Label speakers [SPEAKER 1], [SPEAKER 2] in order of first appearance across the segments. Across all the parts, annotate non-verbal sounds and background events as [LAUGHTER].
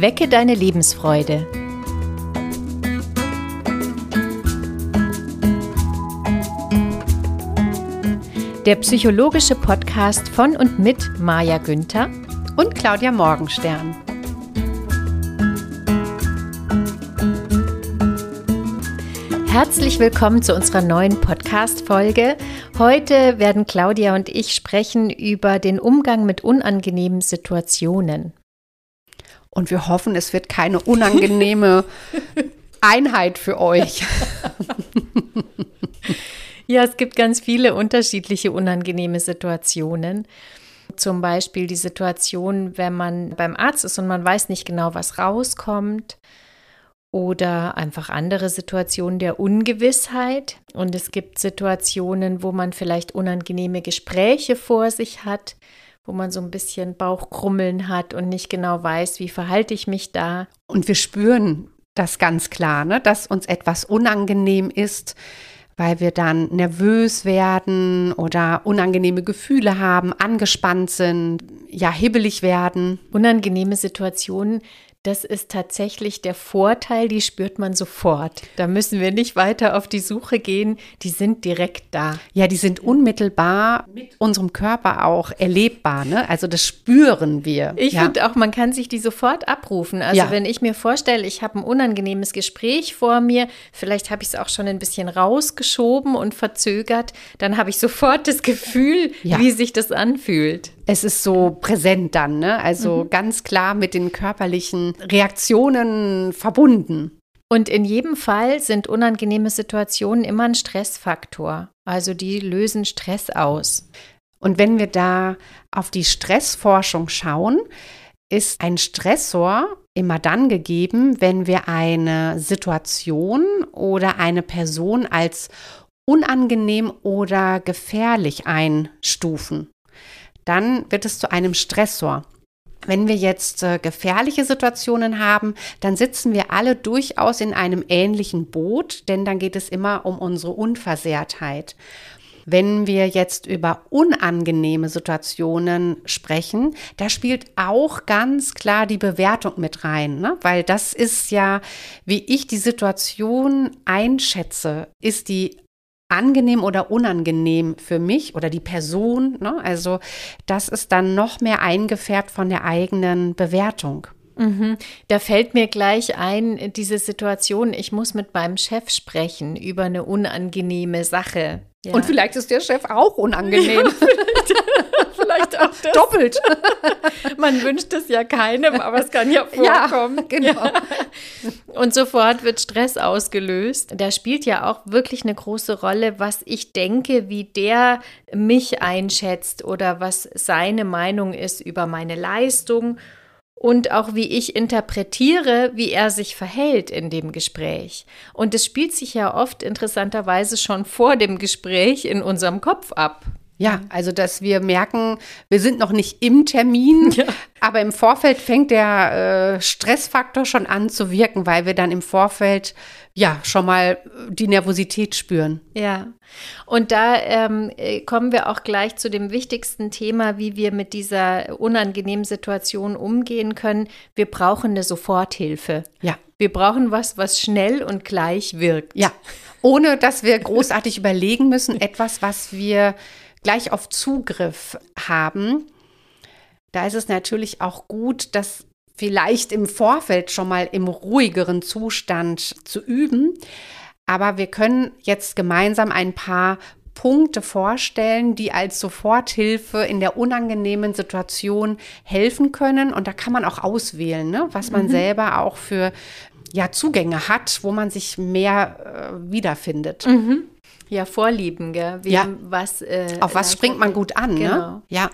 [SPEAKER 1] Wecke deine Lebensfreude. Der psychologische Podcast von und mit Maja Günther
[SPEAKER 2] und Claudia Morgenstern.
[SPEAKER 1] Herzlich willkommen zu unserer neuen Podcast-Folge. Heute werden Claudia und ich sprechen über den Umgang mit unangenehmen Situationen.
[SPEAKER 2] Und wir hoffen, es wird keine unangenehme [LAUGHS] Einheit für euch. [LAUGHS]
[SPEAKER 1] ja, es gibt ganz viele unterschiedliche unangenehme Situationen. Zum Beispiel die Situation, wenn man beim Arzt ist und man weiß nicht genau, was rauskommt. Oder einfach andere Situationen der Ungewissheit. Und es gibt Situationen, wo man vielleicht unangenehme Gespräche vor sich hat wo man so ein bisschen Bauchkrummeln hat und nicht genau weiß, wie verhalte ich mich da.
[SPEAKER 2] Und wir spüren das ganz klar, ne? dass uns etwas unangenehm ist, weil wir dann nervös werden oder unangenehme Gefühle haben, angespannt sind, ja, hibbelig werden.
[SPEAKER 1] Unangenehme Situationen das ist tatsächlich der Vorteil, die spürt man sofort. Da müssen wir nicht weiter auf die Suche gehen, die sind direkt da.
[SPEAKER 2] Ja, die sind unmittelbar mit unserem Körper auch erlebbar, ne? Also das spüren wir.
[SPEAKER 1] Ich
[SPEAKER 2] ja.
[SPEAKER 1] finde auch, man kann sich die sofort abrufen. Also ja. wenn ich mir vorstelle, ich habe ein unangenehmes Gespräch vor mir, vielleicht habe ich es auch schon ein bisschen rausgeschoben und verzögert, dann habe ich sofort das Gefühl, ja. wie sich das anfühlt
[SPEAKER 2] es ist so präsent dann, ne? Also mhm. ganz klar mit den körperlichen Reaktionen verbunden.
[SPEAKER 1] Und in jedem Fall sind unangenehme Situationen immer ein Stressfaktor. Also die lösen Stress aus.
[SPEAKER 2] Und wenn wir da auf die Stressforschung schauen, ist ein Stressor immer dann gegeben, wenn wir eine Situation oder eine Person als unangenehm oder gefährlich einstufen dann wird es zu einem Stressor. Wenn wir jetzt äh, gefährliche Situationen haben, dann sitzen wir alle durchaus in einem ähnlichen Boot, denn dann geht es immer um unsere Unversehrtheit. Wenn wir jetzt über unangenehme Situationen sprechen, da spielt auch ganz klar die Bewertung mit rein, ne? weil das ist ja, wie ich die Situation einschätze, ist die angenehm oder unangenehm für mich oder die Person. Ne? Also das ist dann noch mehr eingefärbt von der eigenen Bewertung.
[SPEAKER 1] Mhm. Da fällt mir gleich ein, diese Situation, ich muss mit meinem Chef sprechen über eine unangenehme Sache.
[SPEAKER 2] Ja. Und vielleicht ist der Chef auch unangenehm. Ja,
[SPEAKER 1] vielleicht [LAUGHS] auch das. Doppelt. [LAUGHS] Man wünscht es ja keinem, aber es kann ja [LAUGHS] vorkommen. Ja, genau. Ja. Und sofort wird Stress ausgelöst. Da spielt ja auch wirklich eine große Rolle, was ich denke, wie der mich einschätzt oder was seine Meinung ist über meine Leistung und auch wie ich interpretiere, wie er sich verhält in dem Gespräch. Und es spielt sich ja oft interessanterweise schon vor dem Gespräch in unserem Kopf ab.
[SPEAKER 2] Ja, also dass wir merken, wir sind noch nicht im Termin, [LAUGHS] ja. aber im Vorfeld fängt der äh, Stressfaktor schon an zu wirken, weil wir dann im Vorfeld ja schon mal die Nervosität spüren.
[SPEAKER 1] Ja, und da ähm, äh, kommen wir auch gleich zu dem wichtigsten Thema, wie wir mit dieser unangenehmen Situation umgehen können. Wir brauchen eine Soforthilfe. Ja. Wir brauchen was, was schnell und gleich wirkt.
[SPEAKER 2] Ja, ohne dass wir großartig [LAUGHS] überlegen müssen, etwas, was wir gleich auf Zugriff haben, da ist es natürlich auch gut, das vielleicht im Vorfeld schon mal im ruhigeren Zustand zu üben. Aber wir können jetzt gemeinsam ein paar Punkte vorstellen, die als Soforthilfe in der unangenehmen Situation helfen können. Und da kann man auch auswählen, ne? was man mhm. selber auch für ja, Zugänge hat, wo man sich mehr äh, wiederfindet.
[SPEAKER 1] Mhm. Ja, Vorlieben, gell?
[SPEAKER 2] Wie, ja. Was, äh, Auf was springt man gut an, ne? genau. ne?
[SPEAKER 1] Ja.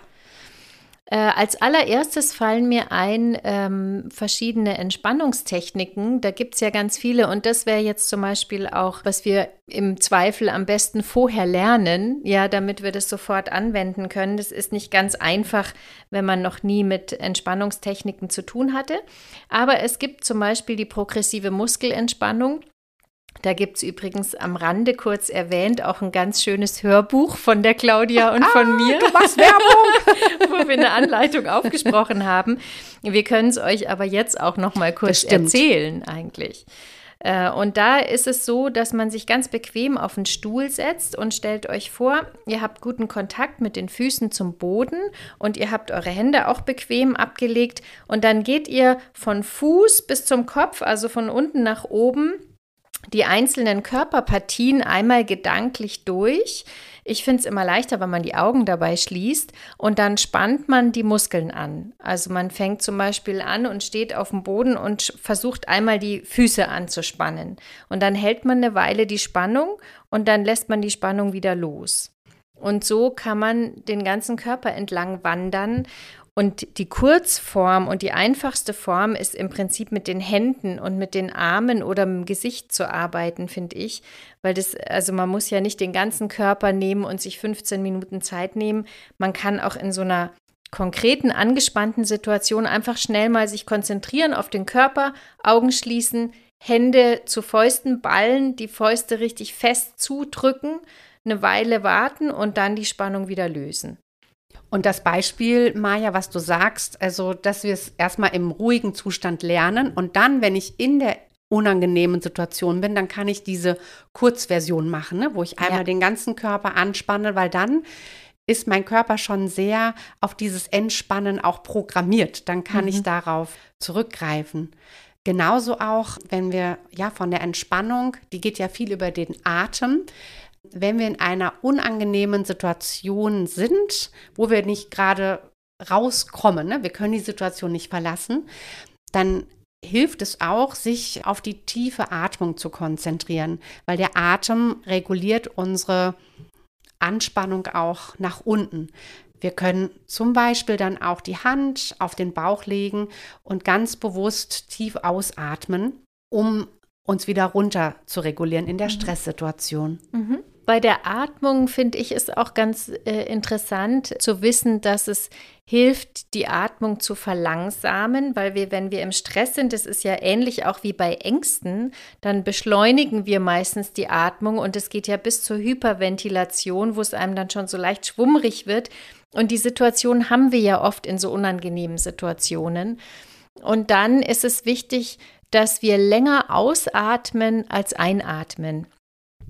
[SPEAKER 1] Äh, als allererstes fallen mir ein ähm, verschiedene Entspannungstechniken. Da gibt es ja ganz viele und das wäre jetzt zum Beispiel auch, was wir im Zweifel am besten vorher lernen, ja, damit wir das sofort anwenden können. Das ist nicht ganz einfach, wenn man noch nie mit Entspannungstechniken zu tun hatte. Aber es gibt zum Beispiel die progressive Muskelentspannung. Da gibt es übrigens am Rande kurz erwähnt auch ein ganz schönes Hörbuch von der Claudia und von ah, mir.
[SPEAKER 2] Du machst Werbung! [LAUGHS]
[SPEAKER 1] wo wir eine Anleitung aufgesprochen haben. Wir können es euch aber jetzt auch noch mal kurz erzählen eigentlich. Äh, und da ist es so, dass man sich ganz bequem auf den Stuhl setzt und stellt euch vor, ihr habt guten Kontakt mit den Füßen zum Boden und ihr habt eure Hände auch bequem abgelegt und dann geht ihr von Fuß bis zum Kopf, also von unten nach oben, die einzelnen Körperpartien einmal gedanklich durch. Ich finde es immer leichter, wenn man die Augen dabei schließt und dann spannt man die Muskeln an. Also man fängt zum Beispiel an und steht auf dem Boden und versucht einmal die Füße anzuspannen. Und dann hält man eine Weile die Spannung und dann lässt man die Spannung wieder los. Und so kann man den ganzen Körper entlang wandern und die Kurzform und die einfachste Form ist im Prinzip mit den Händen und mit den Armen oder mit dem Gesicht zu arbeiten, finde ich. Weil das, also man muss ja nicht den ganzen Körper nehmen und sich 15 Minuten Zeit nehmen. Man kann auch in so einer konkreten, angespannten Situation einfach schnell mal sich konzentrieren auf den Körper, Augen schließen, Hände zu Fäusten ballen, die Fäuste richtig fest zudrücken, eine Weile warten und dann die Spannung wieder lösen.
[SPEAKER 2] Und das Beispiel, Maja, was du sagst, also, dass wir es erstmal im ruhigen Zustand lernen und dann, wenn ich in der unangenehmen Situation bin, dann kann ich diese Kurzversion machen, ne, wo ich einmal ja. den ganzen Körper anspanne, weil dann ist mein Körper schon sehr auf dieses Entspannen auch programmiert. Dann kann mhm. ich darauf zurückgreifen. Genauso auch, wenn wir ja von der Entspannung, die geht ja viel über den Atem, wenn wir in einer unangenehmen Situation sind, wo wir nicht gerade rauskommen, ne? wir können die Situation nicht verlassen, dann hilft es auch, sich auf die tiefe Atmung zu konzentrieren, weil der Atem reguliert unsere Anspannung auch nach unten. Wir können zum Beispiel dann auch die Hand auf den Bauch legen und ganz bewusst tief ausatmen, um uns wieder runter zu regulieren in der mhm. Stresssituation.
[SPEAKER 1] Mhm. Bei der Atmung finde ich es auch ganz äh, interessant zu wissen, dass es hilft, die Atmung zu verlangsamen, weil wir, wenn wir im Stress sind, das ist ja ähnlich auch wie bei Ängsten, dann beschleunigen wir meistens die Atmung und es geht ja bis zur Hyperventilation, wo es einem dann schon so leicht schwummrig wird. Und die Situation haben wir ja oft in so unangenehmen Situationen. Und dann ist es wichtig, dass wir länger ausatmen als einatmen.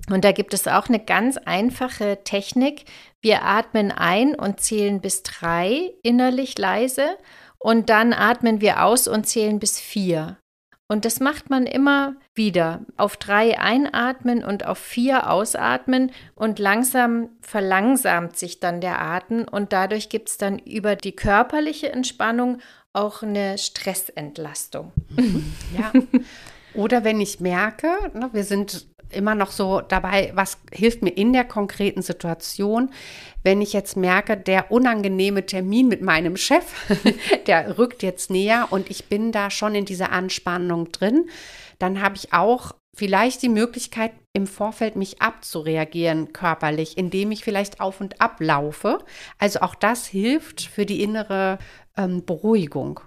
[SPEAKER 1] Und da gibt es auch eine ganz einfache Technik. Wir atmen ein und zählen bis drei innerlich leise und dann atmen wir aus und zählen bis vier. Und das macht man immer wieder. Auf drei einatmen und auf vier ausatmen und langsam verlangsamt sich dann der Atem und dadurch gibt es dann über die körperliche Entspannung auch eine Stressentlastung. [LAUGHS]
[SPEAKER 2] Ja. Oder wenn ich merke, ne, wir sind immer noch so dabei, was hilft mir in der konkreten Situation, wenn ich jetzt merke, der unangenehme Termin mit meinem Chef, [LAUGHS] der rückt jetzt näher und ich bin da schon in dieser Anspannung drin, dann habe ich auch vielleicht die Möglichkeit, im Vorfeld mich abzureagieren körperlich, indem ich vielleicht auf und ab laufe. Also auch das hilft für die innere ähm, Beruhigung.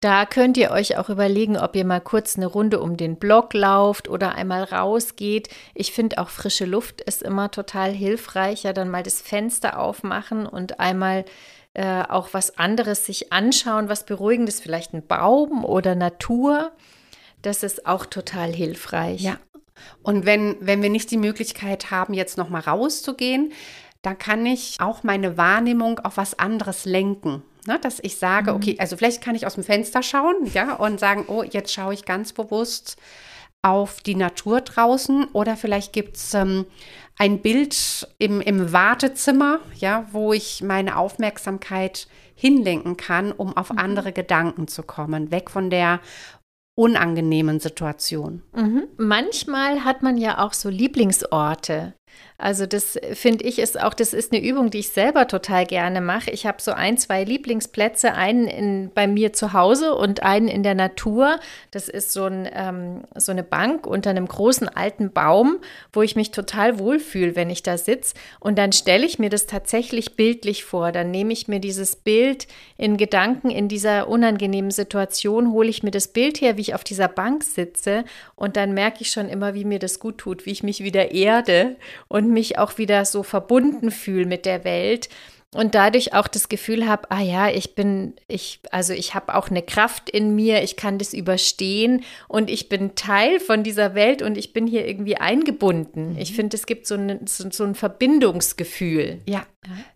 [SPEAKER 1] Da könnt ihr euch auch überlegen, ob ihr mal kurz eine Runde um den Block lauft oder einmal rausgeht. Ich finde auch frische Luft ist immer total hilfreich. Ja, dann mal das Fenster aufmachen und einmal äh, auch was anderes sich anschauen, was beruhigendes, vielleicht ein Baum oder Natur. Das ist auch total hilfreich.
[SPEAKER 2] Ja. Und wenn, wenn wir nicht die Möglichkeit haben, jetzt noch mal rauszugehen, dann kann ich auch meine Wahrnehmung auf was anderes lenken. Ne, dass ich sage, mhm. okay, also vielleicht kann ich aus dem Fenster schauen, ja, und sagen, oh, jetzt schaue ich ganz bewusst auf die Natur draußen oder vielleicht gibt es ähm, ein Bild im, im Wartezimmer, ja, wo ich meine Aufmerksamkeit hinlenken kann, um auf mhm. andere Gedanken zu kommen, weg von der unangenehmen Situation.
[SPEAKER 1] Mhm. Manchmal hat man ja auch so Lieblingsorte. Also das finde ich ist auch, das ist eine Übung, die ich selber total gerne mache. Ich habe so ein, zwei Lieblingsplätze, einen in, bei mir zu Hause und einen in der Natur. Das ist so, ein, ähm, so eine Bank unter einem großen alten Baum, wo ich mich total wohlfühle, wenn ich da sitze. Und dann stelle ich mir das tatsächlich bildlich vor. Dann nehme ich mir dieses Bild in Gedanken in dieser unangenehmen Situation, hole ich mir das Bild her, wie ich auf dieser Bank sitze und dann merke ich schon immer, wie mir das gut tut, wie ich mich wieder erde und mich auch wieder so verbunden fühle mit der Welt und dadurch auch das Gefühl habe, ah ja, ich bin, ich, also ich habe auch eine Kraft in mir, ich kann das überstehen und ich bin Teil von dieser Welt und ich bin hier irgendwie eingebunden. Mhm. Ich finde, es gibt so, eine, so, so, ein Verbindungsgefühl.
[SPEAKER 2] Ja,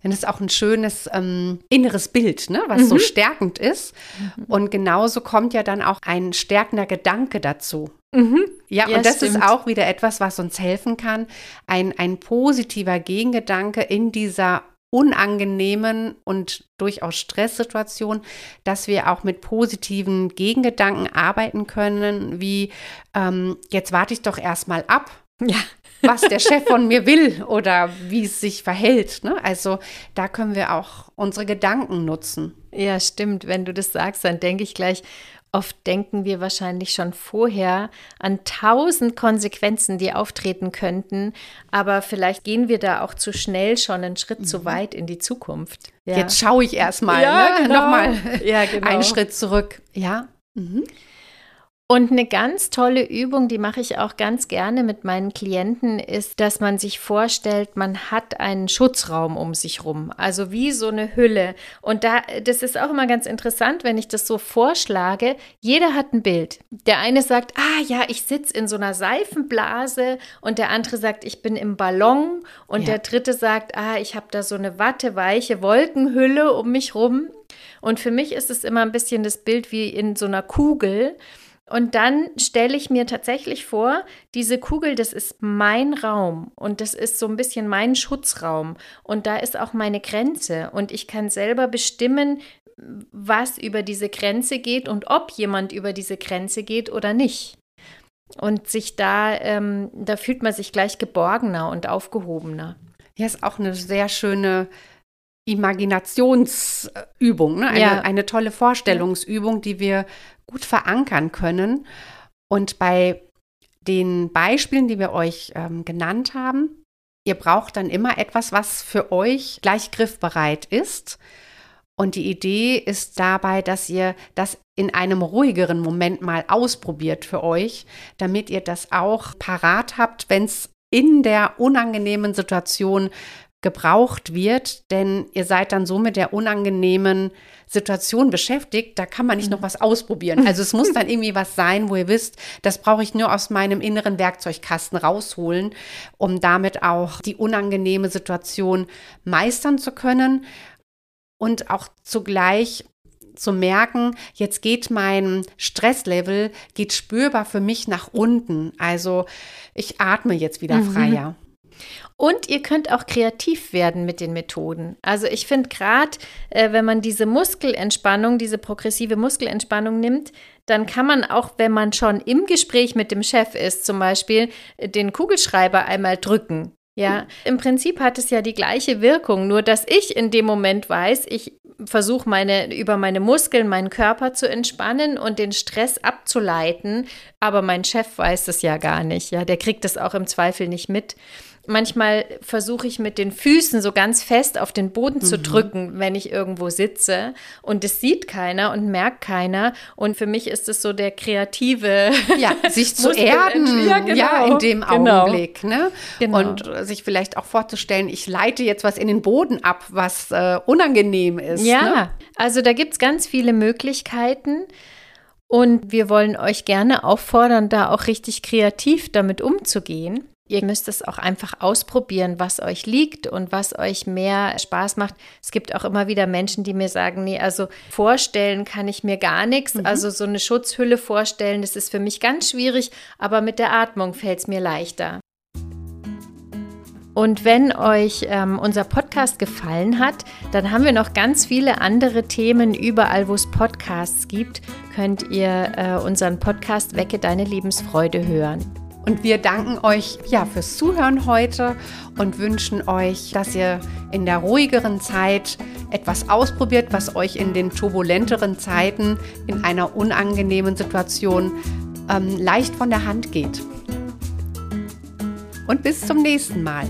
[SPEAKER 2] und das ist auch ein schönes ähm, inneres Bild, ne, was mhm. so stärkend ist. Mhm. Und genauso kommt ja dann auch ein stärkender Gedanke dazu. Mhm. Ja, ja, und das stimmt. ist auch wieder etwas, was uns helfen kann. Ein, ein positiver Gegengedanke in dieser unangenehmen und durchaus Stresssituation, dass wir auch mit positiven Gegengedanken arbeiten können, wie ähm, jetzt warte ich doch erstmal ab. Ja. [LAUGHS] was der Chef von mir will oder wie es sich verhält. Ne? Also da können wir auch unsere Gedanken nutzen.
[SPEAKER 1] Ja, stimmt. Wenn du das sagst, dann denke ich gleich, Oft denken wir wahrscheinlich schon vorher an tausend Konsequenzen, die auftreten könnten, aber vielleicht gehen wir da auch zu schnell schon einen Schritt mhm. zu weit in die Zukunft.
[SPEAKER 2] Ja. Jetzt schaue ich erstmal ja, ne? genau. nochmal ja, [LAUGHS] genau. einen Schritt zurück. Ja. Mhm.
[SPEAKER 1] Und eine ganz tolle Übung, die mache ich auch ganz gerne mit meinen Klienten, ist, dass man sich vorstellt, man hat einen Schutzraum um sich rum, also wie so eine Hülle. Und da, das ist auch immer ganz interessant, wenn ich das so vorschlage. Jeder hat ein Bild. Der eine sagt, ah ja, ich sitze in so einer Seifenblase, und der andere sagt, ich bin im Ballon, und ja. der dritte sagt, ah, ich habe da so eine watteweiche Wolkenhülle um mich rum. Und für mich ist es immer ein bisschen das Bild wie in so einer Kugel. Und dann stelle ich mir tatsächlich vor, diese Kugel, das ist mein Raum und das ist so ein bisschen mein Schutzraum. Und da ist auch meine Grenze. Und ich kann selber bestimmen, was über diese Grenze geht und ob jemand über diese Grenze geht oder nicht. Und sich da, ähm, da fühlt man sich gleich geborgener und aufgehobener.
[SPEAKER 2] Ja, ist auch eine sehr schöne Imaginationsübung, ne? eine, ja. eine tolle Vorstellungsübung, die wir gut verankern können. Und bei den Beispielen, die wir euch ähm, genannt haben, ihr braucht dann immer etwas, was für euch gleich griffbereit ist. Und die Idee ist dabei, dass ihr das in einem ruhigeren Moment mal ausprobiert für euch, damit ihr das auch parat habt, wenn es in der unangenehmen Situation gebraucht wird, denn ihr seid dann so mit der unangenehmen Situation beschäftigt, da kann man nicht noch mhm. was ausprobieren. Also es muss dann irgendwie was sein, wo ihr wisst, das brauche ich nur aus meinem inneren Werkzeugkasten rausholen, um damit auch die unangenehme Situation meistern zu können und auch zugleich zu merken, jetzt geht mein Stresslevel, geht spürbar für mich nach unten. Also ich atme jetzt wieder mhm.
[SPEAKER 1] Und ihr könnt auch kreativ werden mit den Methoden. Also ich finde gerade, äh, wenn man diese Muskelentspannung, diese progressive Muskelentspannung nimmt, dann kann man auch, wenn man schon im Gespräch mit dem Chef ist, zum Beispiel den Kugelschreiber einmal drücken. Ja, im Prinzip hat es ja die gleiche Wirkung, nur dass ich in dem Moment weiß, ich versuche meine über meine Muskeln meinen Körper zu entspannen und den Stress abzuleiten, aber mein Chef weiß es ja gar nicht, ja, der kriegt das auch im Zweifel nicht mit. Manchmal versuche ich mit den Füßen so ganz fest auf den Boden mhm. zu drücken, wenn ich irgendwo sitze. Und es sieht keiner und merkt keiner. Und für mich ist es so der kreative. [LAUGHS]
[SPEAKER 2] Ja, sich zu erden. Ja, genau. ja, in dem genau. Augenblick. Ne? Genau. Und sich vielleicht auch vorzustellen, ich leite jetzt was in den Boden ab, was äh, unangenehm ist.
[SPEAKER 1] Ja, ne? also da gibt es ganz viele Möglichkeiten. Und wir wollen euch gerne auffordern, da auch richtig kreativ damit umzugehen. Ihr müsst es auch einfach ausprobieren, was euch liegt und was euch mehr Spaß macht. Es gibt auch immer wieder Menschen, die mir sagen, nee, also vorstellen kann ich mir gar nichts. Mhm. Also so eine Schutzhülle vorstellen, das ist für mich ganz schwierig, aber mit der Atmung fällt es mir leichter. Und wenn euch ähm, unser Podcast gefallen hat, dann haben wir noch ganz viele andere Themen. Überall, wo es Podcasts gibt, könnt ihr äh, unseren Podcast Wecke deine Lebensfreude hören.
[SPEAKER 2] Und wir danken euch ja fürs Zuhören heute und wünschen euch, dass ihr in der ruhigeren Zeit etwas ausprobiert, was euch in den turbulenteren Zeiten in einer unangenehmen Situation ähm, leicht von der Hand geht. Und bis zum nächsten Mal.